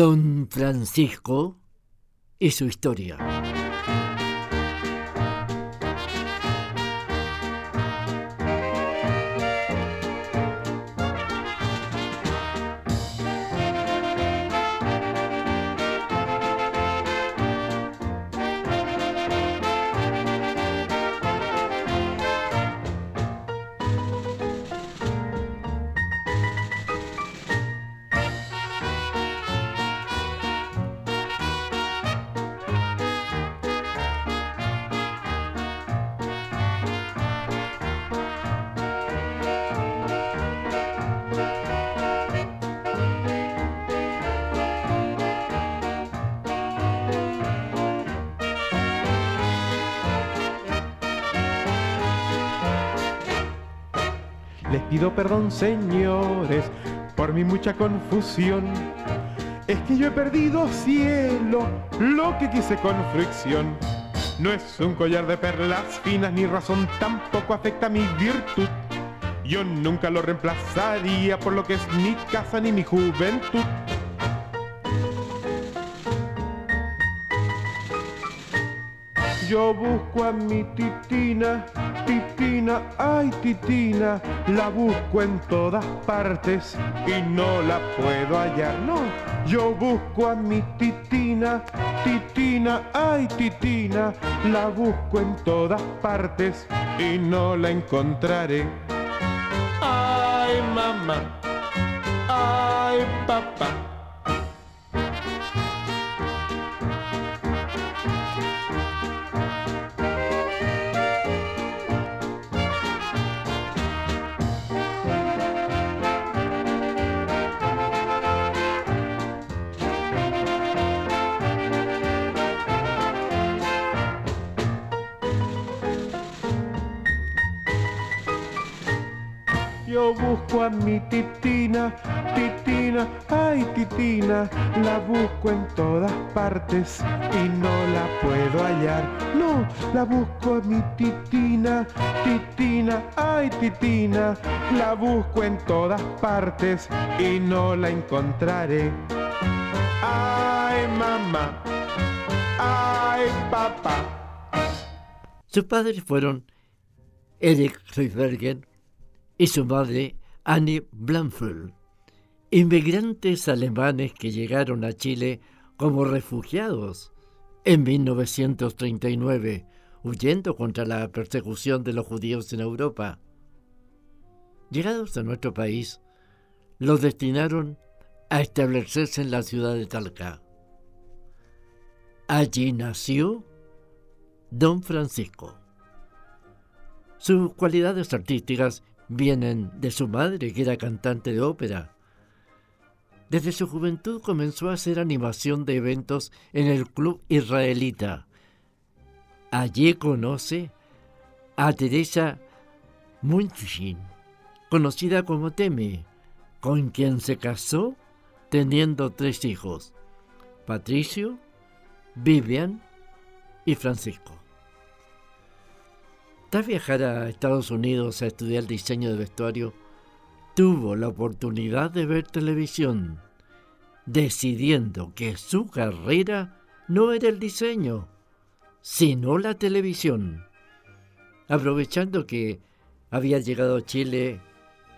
Don Francisco y su historia. Pido perdón, señores, por mi mucha confusión. Es que yo he perdido cielo, lo que quise con fricción. No es un collar de perlas finas, ni razón tampoco afecta mi virtud. Yo nunca lo reemplazaría por lo que es mi casa ni mi juventud. Yo busco a mi titina, titina, ay titina, la busco en todas partes y no la puedo hallar, no. Yo busco a mi titina, titina, ay titina, la busco en todas partes y no la encontraré. Ay mamá, ay papá. Yo busco a mi titina, titina, ay titina, la busco en todas partes y no la puedo hallar. No, la busco a mi titina, titina, ay titina, la busco en todas partes y no la encontraré. Ay mamá, ay papá. Sus padres fueron Eric Riesberger y su madre Annie Blanfeld, inmigrantes alemanes que llegaron a Chile como refugiados en 1939, huyendo contra la persecución de los judíos en Europa. Llegados a nuestro país, los destinaron a establecerse en la ciudad de Talca. Allí nació Don Francisco. Sus cualidades artísticas vienen de su madre, que era cantante de ópera. Desde su juventud comenzó a hacer animación de eventos en el Club Israelita. Allí conoce a Teresa Munchin, conocida como Temi, con quien se casó teniendo tres hijos, Patricio, Vivian y Francisco. Tras viajar a Estados Unidos a estudiar diseño de vestuario, tuvo la oportunidad de ver televisión, decidiendo que su carrera no era el diseño, sino la televisión. Aprovechando que había llegado a Chile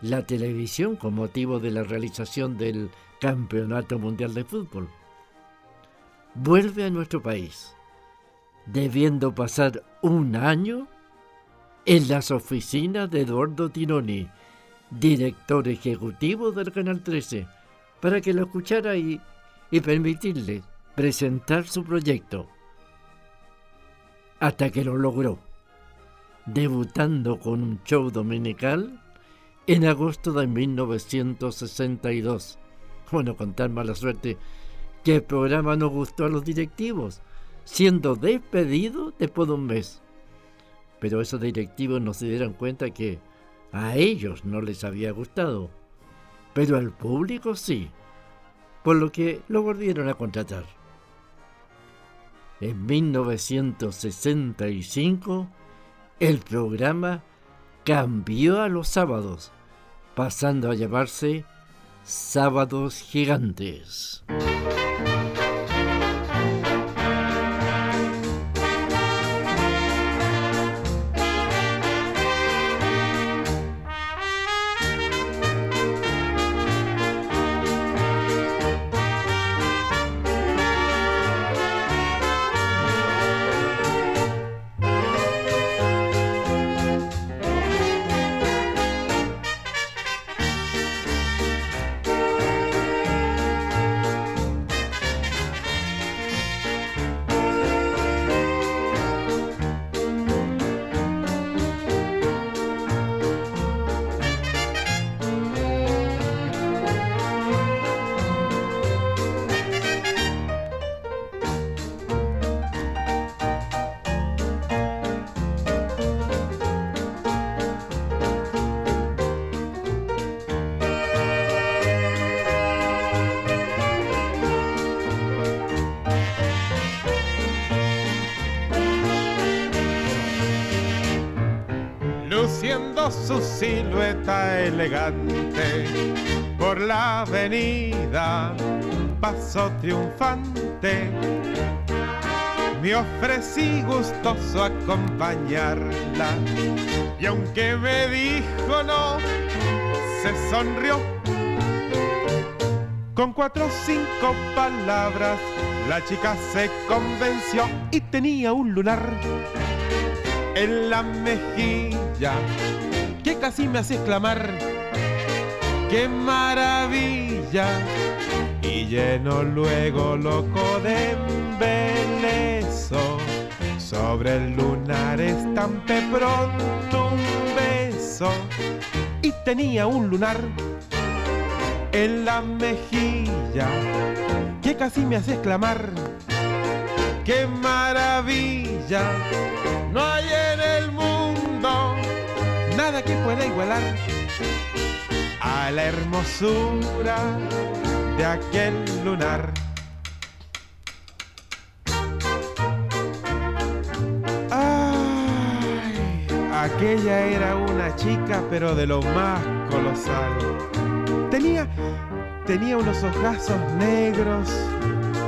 la televisión con motivo de la realización del Campeonato Mundial de Fútbol. Vuelve a nuestro país, debiendo pasar un año en las oficinas de Eduardo Tironi, director ejecutivo del Canal 13, para que lo escuchara y, y permitirle presentar su proyecto. Hasta que lo logró, debutando con un show dominical en agosto de 1962. Bueno, con tan mala suerte que el programa no gustó a los directivos, siendo despedido después de un mes. Pero esos directivos no se dieron cuenta que a ellos no les había gustado, pero al público sí, por lo que lo volvieron a contratar. En 1965, el programa cambió a los sábados, pasando a llamarse Sábados Gigantes. Su silueta elegante por la avenida pasó triunfante. Me ofrecí gustoso acompañarla y aunque me dijo no, se sonrió. Con cuatro o cinco palabras la chica se convenció y tenía un lunar en la mejilla que casi me hace exclamar, ¡qué maravilla! Y lleno luego loco de embeleso, sobre el lunar estampé pronto un beso y tenía un lunar en la mejilla que casi me hace exclamar, ¡qué maravilla! No hay en el mundo que pueda igualar a la hermosura de aquel lunar. Ay, aquella era una chica, pero de lo más colosal. Tenía, tenía unos ojazos negros,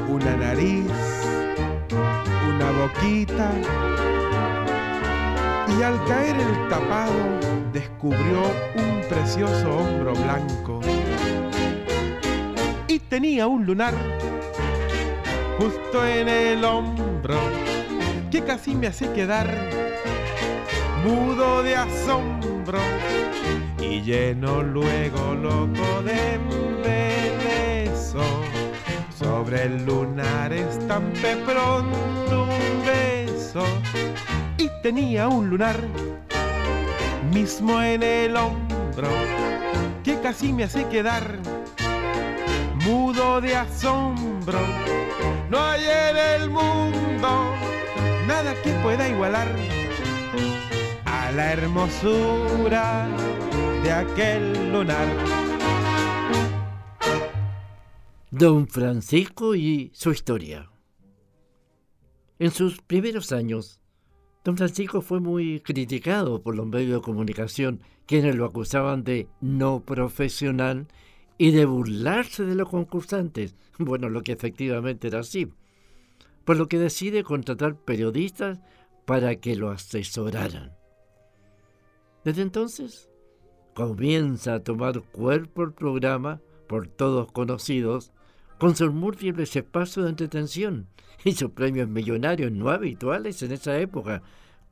una nariz, una boquita y al caer el tapado descubrió un precioso hombro blanco. Y tenía un lunar justo en el hombro que casi me hace quedar mudo de asombro. Y lleno luego loco de embeleso sobre el lunar estampé pronto un beso tenía un lunar mismo en el hombro que casi me hace quedar mudo de asombro. No hay en el mundo nada que pueda igualar a la hermosura de aquel lunar. Don Francisco y su historia. En sus primeros años, Don Francisco fue muy criticado por los medios de comunicación, quienes lo acusaban de no profesional y de burlarse de los concursantes. Bueno, lo que efectivamente era así. Por lo que decide contratar periodistas para que lo asesoraran. Desde entonces, comienza a tomar cuerpo el programa, por todos conocidos, con sus múltiples espacios de entretención y sus premios millonarios no habituales en esa época,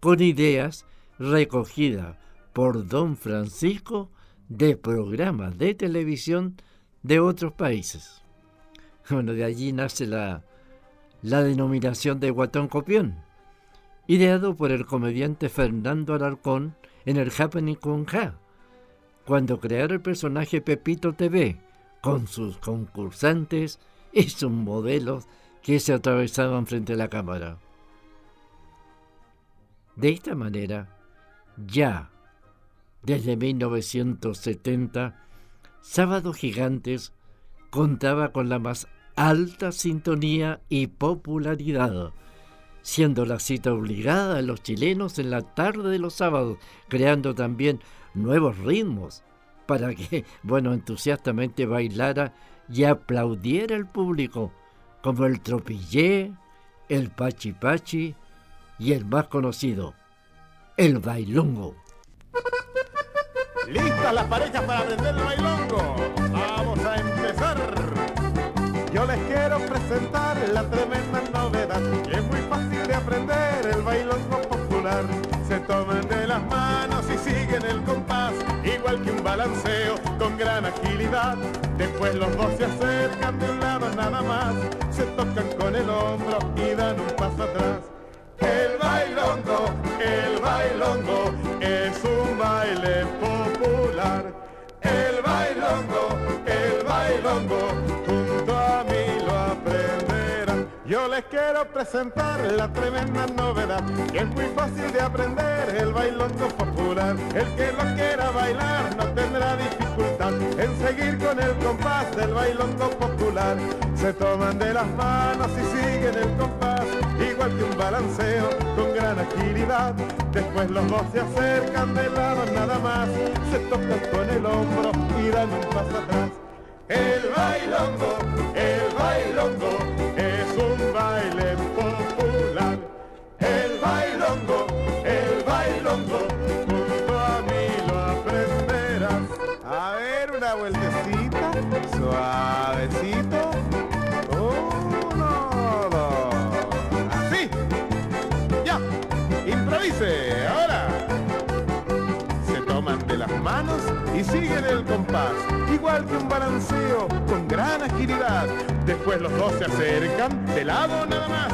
con ideas recogidas por don Francisco de programas de televisión de otros países. Bueno, de allí nace la, la denominación de Guatón Copión, ideado por el comediante Fernando Alarcón en el Happening con Ja, cuando crearon el personaje Pepito TV, con sus concursantes y sus modelos que se atravesaban frente a la cámara. De esta manera, ya desde 1970, Sábado Gigantes contaba con la más alta sintonía y popularidad, siendo la cita obligada a los chilenos en la tarde de los sábados, creando también nuevos ritmos para que, bueno, entusiastamente bailara y aplaudiera el público, como el tropillé, el pachi pachi y el más conocido, el bailongo. ¿Listas las parejas para aprender el bailongo? Vamos a empezar. Yo les quiero presentar la tremenda novedad, que es muy fácil de aprender el bailongo popular. Se toman de las manos y siguen el compás, igual que un balanceo con gran agilidad. Después los dos se acercan de un lado nada más, se tocan con el hombro y dan un paso atrás. El bailongo, el bailongo es un baile popular. El bailongo, el bailongo, les quiero presentar la tremenda novedad, que es muy fácil de aprender el bailongo popular. El que lo quiera bailar no tendrá dificultad en seguir con el compás del bailongo popular. Se toman de las manos y siguen el compás, igual que un balanceo con gran agilidad. Después los dos se acercan de lado nada más, se tocan con el hombro y dan un paso atrás. El bailongo, el bailongo igual que un balanceo con gran agilidad. Después los dos se acercan, de lado nada más.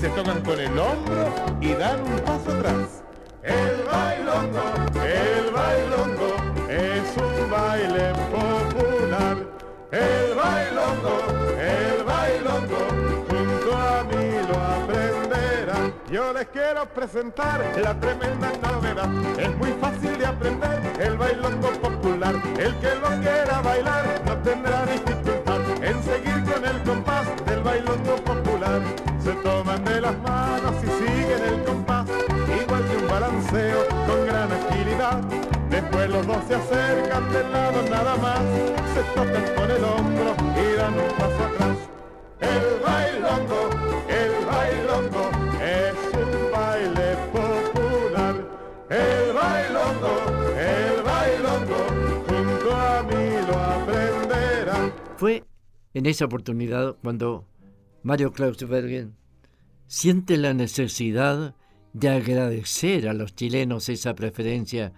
Se tocan con el hombro y dan un paso atrás. El bailongo, quiero presentar la tremenda novedad. Es muy fácil de aprender el bailongo popular. El que lo quiera bailar no tendrá dificultad en seguir con el compás del bailongo popular. Se toman de las manos y siguen el compás, igual que un balanceo con gran agilidad. Después los dos se acercan del lado nada más, se tocan con el hombro y dan un paso atrás. El bailongo, el bailongo en esa oportunidad cuando Mario Klausbergen siente la necesidad de agradecer a los chilenos esa preferencia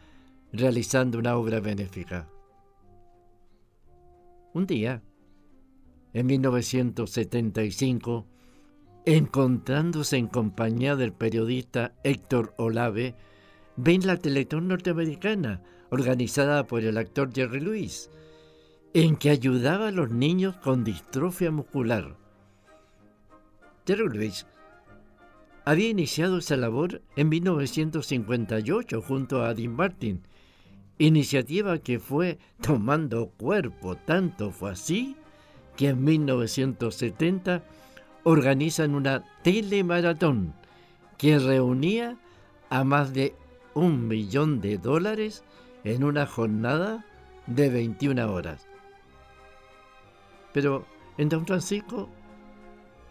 realizando una obra benéfica. Un día, en 1975, encontrándose en compañía del periodista Héctor Olave, ven la Teletón norteamericana organizada por el actor Jerry Lewis, en que ayudaba a los niños con distrofia muscular. Jerry Lewis había iniciado esa labor en 1958 junto a Dean Martin, iniciativa que fue tomando cuerpo, tanto fue así que en 1970 organizan una telemaratón que reunía a más de un millón de dólares en una jornada de 21 horas. Pero en Don Francisco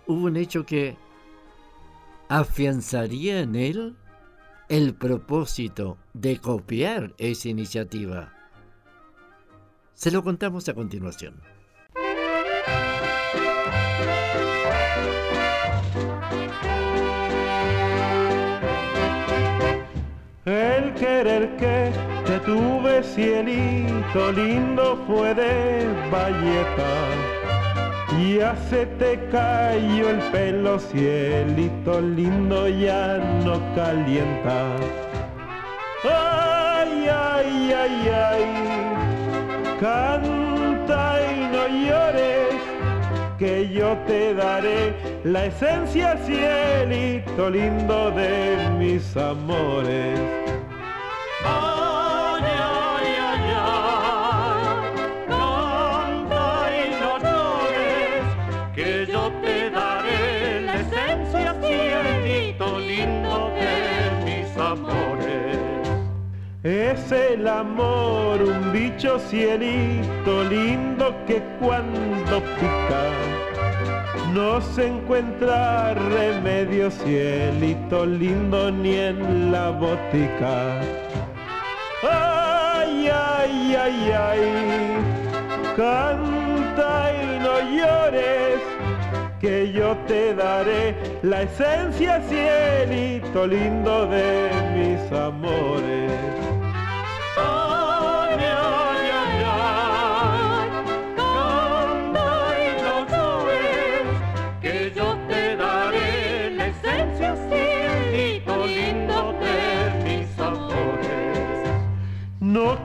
hubo un hecho que afianzaría en él el propósito de copiar esa iniciativa. Se lo contamos a continuación. El querer que te tuve cielito lindo fue de valleta. Ya se te cayó el pelo cielito lindo ya no calienta. Ay, ay, ay, ay. Canta y no llores, que yo te daré la esencia, cielito lindo de mis amores. Es el amor un bicho cielito lindo que cuando pica no se encuentra remedio cielito lindo ni en la botica. Ay, ay, ay, ay, canta y no llores, que yo te daré la esencia cielito lindo de mis amores.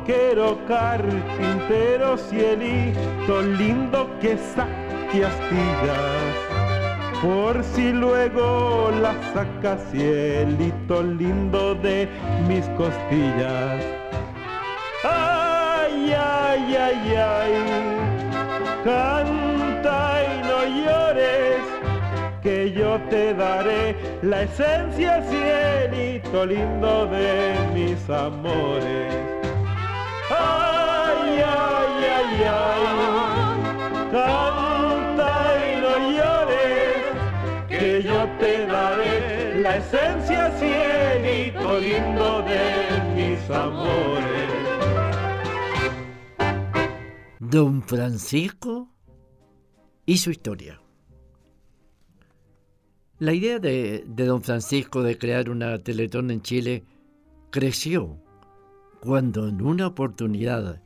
quiero carpintero cielito lindo que saque astillas. Por si luego la saca cielito lindo de mis costillas. Ay, ay, ay, ay, canta y no llores, que yo te daré la esencia cielito lindo de mis amores. Ay, ay, ay, ay, canta yo te daré la esencia cielito de mis amores. Don Francisco y su historia. La idea de, de, don Francisco de crear una Teletón en Chile creció cuando en una oportunidad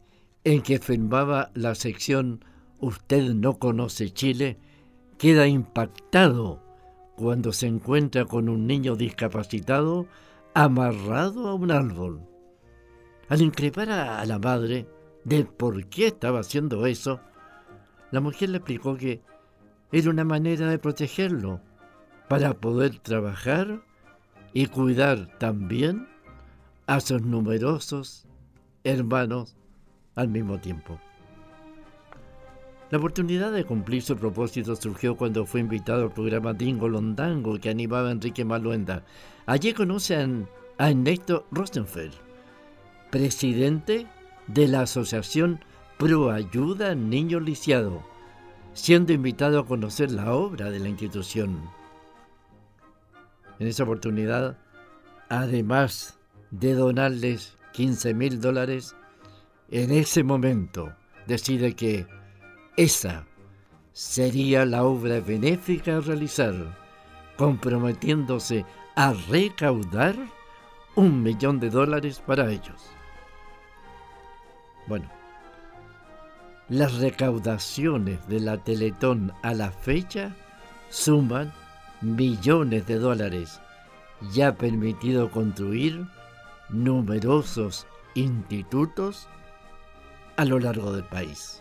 en que filmaba la sección Usted no conoce Chile, queda impactado cuando se encuentra con un niño discapacitado amarrado a un árbol. Al increpar a la madre de por qué estaba haciendo eso, la mujer le explicó que era una manera de protegerlo para poder trabajar y cuidar también a sus numerosos hermanos al mismo tiempo. La oportunidad de cumplir su propósito surgió cuando fue invitado al programa Dingo Londango que animaba a Enrique Maluenda. Allí conocen a Ernesto Rosenfeld, presidente de la Asociación Pro Ayuda Niño Lisiado, siendo invitado a conocer la obra de la institución. En esa oportunidad, además de donarles 15 mil dólares, en ese momento decide que esa sería la obra benéfica a realizar, comprometiéndose a recaudar un millón de dólares para ellos. Bueno, las recaudaciones de la Teletón a la fecha suman millones de dólares, ya permitido construir numerosos institutos a lo largo del país.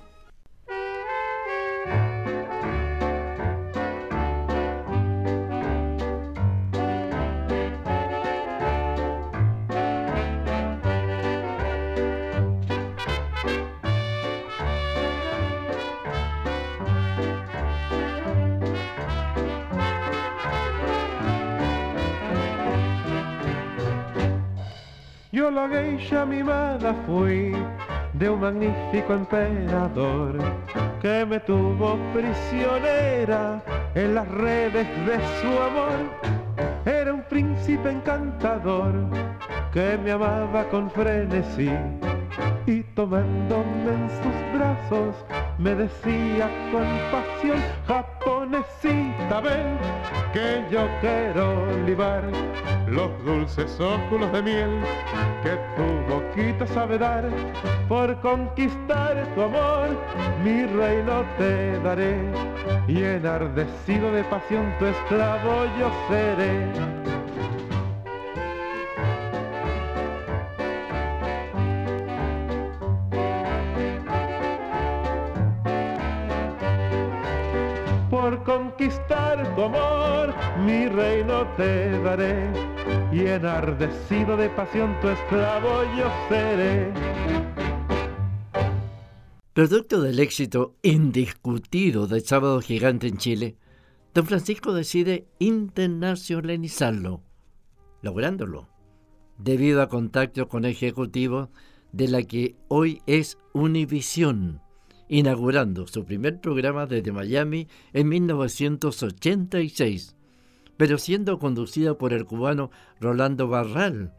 Geisha mimada fui de un magnífico emperador que me tuvo prisionera en las redes de su amor. Era un príncipe encantador que me amaba con frenesí y tomándome en sus brazos me decía con pasión, japonesita, ven que yo quiero libar los dulces óculos de miel que tu boquita sabe dar por conquistar tu amor, mi reino te daré y enardecido de pasión tu esclavo yo seré. Mi reino te daré, y enardecido de pasión tu esclavo yo seré. Producto del éxito indiscutido del Sábado Gigante en Chile, don Francisco decide internacionalizarlo, lográndolo, debido a contacto con ejecutivos de la que hoy es Univisión, inaugurando su primer programa desde Miami en 1986, pero siendo conducida por el cubano Rolando Barral,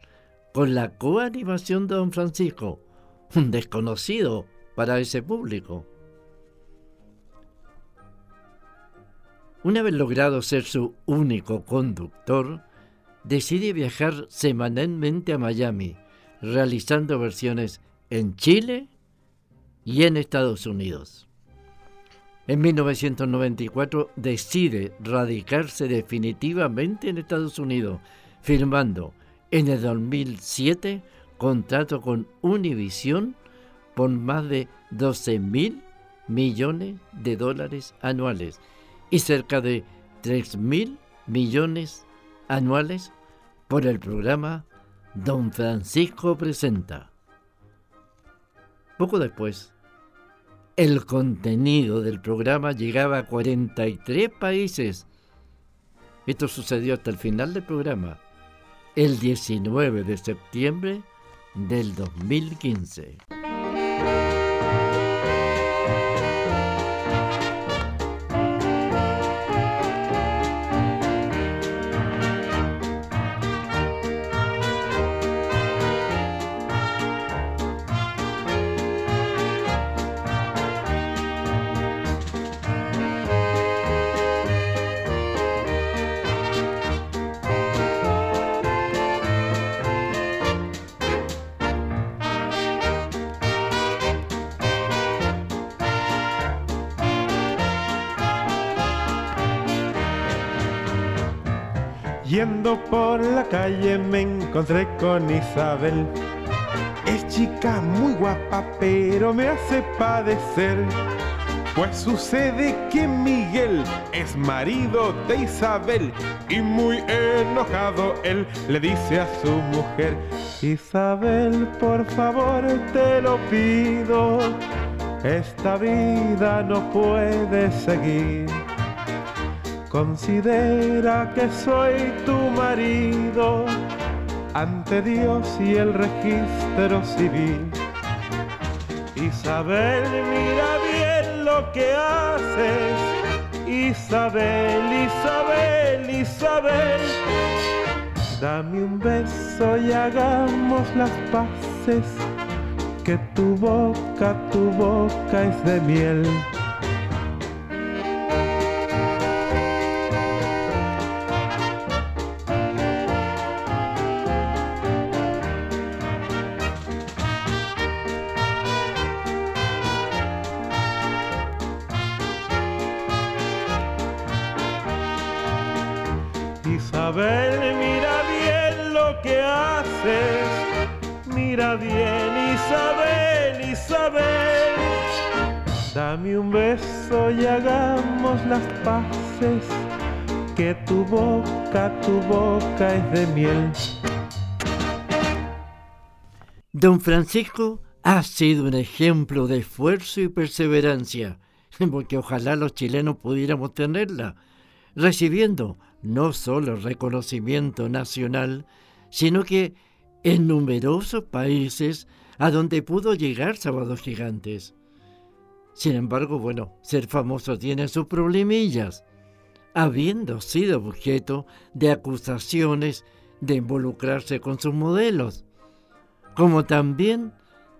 con la coanimación de don Francisco, un desconocido para ese público. Una vez logrado ser su único conductor, decide viajar semanalmente a Miami, realizando versiones en Chile y en Estados Unidos. En 1994 decide radicarse definitivamente en Estados Unidos, firmando en el 2007 contrato con Univision por más de 12 mil millones de dólares anuales y cerca de 3 mil millones anuales por el programa Don Francisco Presenta. Poco después, el contenido del programa llegaba a 43 países. Esto sucedió hasta el final del programa, el 19 de septiembre del 2015. Yendo por la calle me encontré con Isabel. Es chica muy guapa, pero me hace padecer. Pues sucede que Miguel es marido de Isabel y muy enojado él le dice a su mujer, Isabel, por favor te lo pido, esta vida no puede seguir. Considera que soy tu marido ante Dios y el registro civil. Isabel, mira bien lo que haces. Isabel, Isabel, Isabel. Dame un beso y hagamos las paces. Que tu boca, tu boca es de miel. Que tu boca, tu boca es de miel. Don Francisco ha sido un ejemplo de esfuerzo y perseverancia, porque ojalá los chilenos pudiéramos tenerla, recibiendo no solo reconocimiento nacional, sino que en numerosos países a donde pudo llegar Sábados Gigantes. Sin embargo, bueno, ser famoso tiene sus problemillas, habiendo sido objeto de acusaciones de involucrarse con sus modelos, como también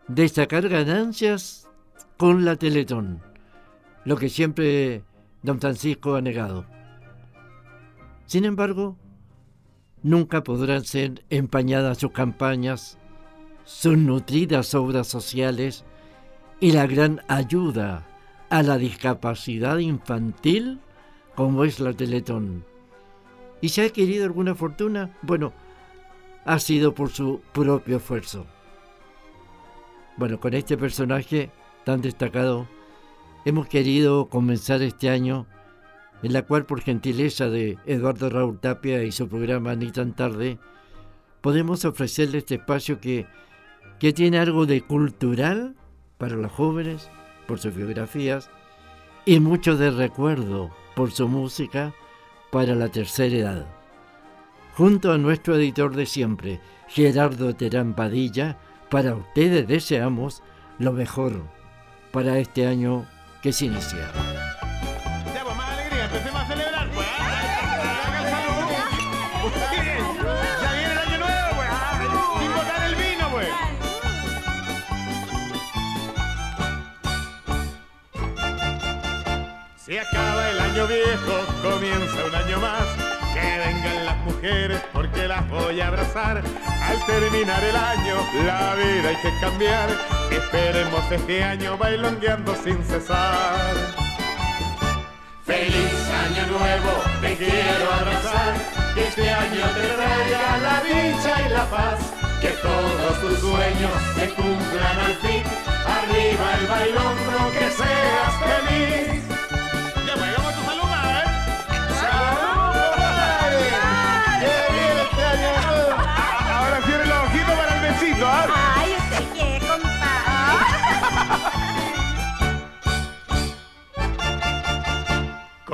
de sacar ganancias con la Teletón, lo que siempre don Francisco ha negado. Sin embargo, nunca podrán ser empañadas sus campañas, sus nutridas obras sociales y la gran ayuda a la discapacidad infantil como es la Teletón. ¿Y si ha adquirido alguna fortuna? Bueno, ha sido por su propio esfuerzo. Bueno, con este personaje tan destacado, hemos querido comenzar este año en la cual por gentileza de Eduardo Raúl Tapia y su programa Ni tan tarde, podemos ofrecerle este espacio que, que tiene algo de cultural para los jóvenes, por sus biografías, y mucho de recuerdo por su música para la tercera edad. Junto a nuestro editor de siempre, Gerardo Terán Padilla, para ustedes deseamos lo mejor para este año que se inicia. Se acaba el año viejo, comienza un año más. Que vengan las mujeres porque las voy a abrazar. Al terminar el año, la vida hay que cambiar. Esperemos este año bailongueando sin cesar. Feliz año nuevo, te quiero abrazar. Que este año te traiga la dicha y la paz. Que todos tus sueños se cumplan al fin. Arriba el bailongo, que seas feliz.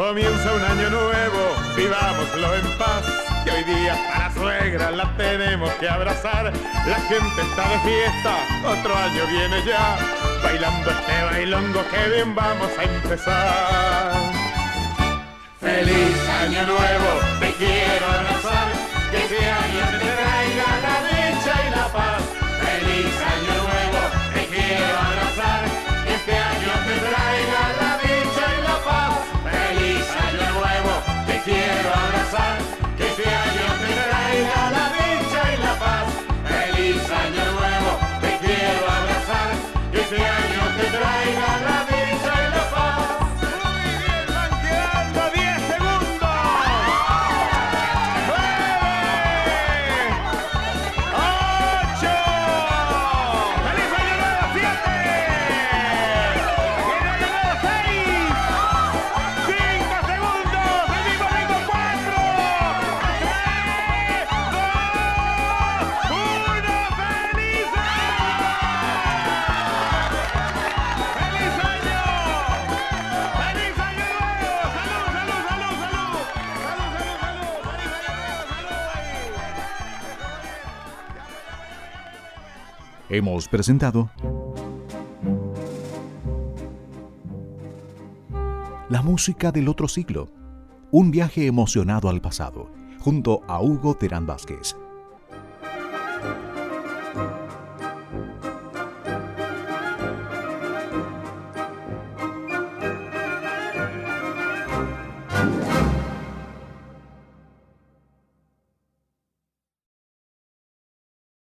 Comienza un año nuevo, vivámoslo en paz. Que hoy día a la suegra la tenemos que abrazar. La gente está de fiesta, otro año viene ya. Bailando este bailongo, que bien vamos a empezar. Feliz año nuevo, te quiero abrazar. Que este año te traiga la dicha y la paz. Feliz año nuevo, te quiero abrazar. Que este año te traiga la Hemos presentado La música del otro siglo. Un viaje emocionado al pasado, junto a Hugo Terán Vázquez.